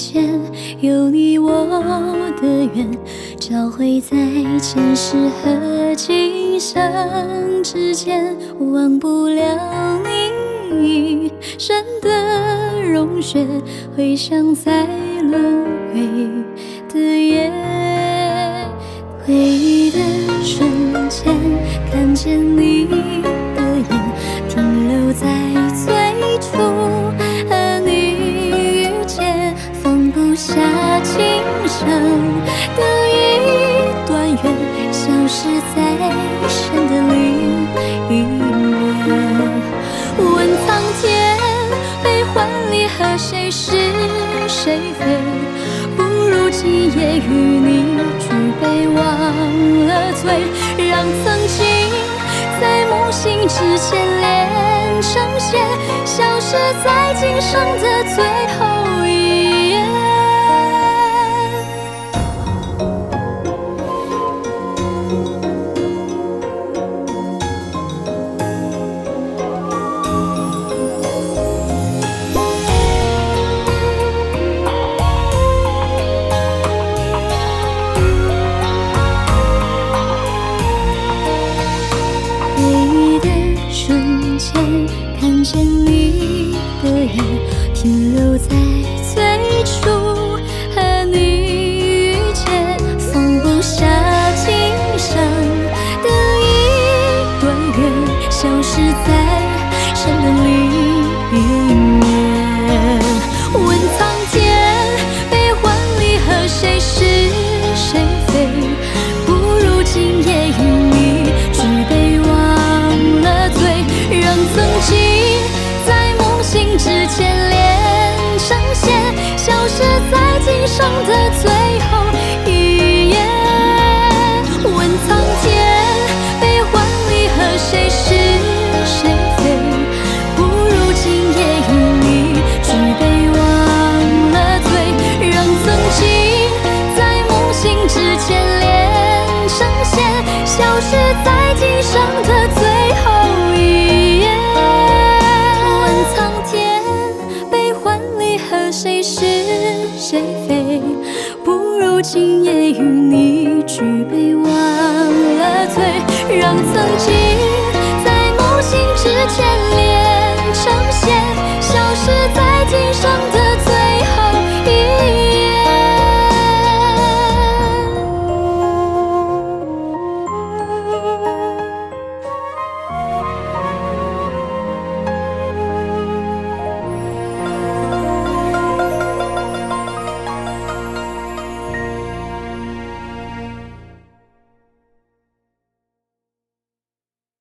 间，有你我的缘，交汇在前世和今生之间，忘不了你一身的融雪，回想在轮回的夜，回忆的瞬间，看见你。下今生的一段缘，消失在生的另一面。问苍天，悲欢离合，谁是谁非？不如今夜与你举杯忘了醉，让曾经在梦醒之前连成线，消失在今生的最后前，看见你的眼，停留在最初和你遇见，放不下今生的一段缘，消失在山的另一面。在今生的罪谁是谁非？不如今夜与你举杯忘了醉，让曾经在梦醒之前连成线，消失在今生的。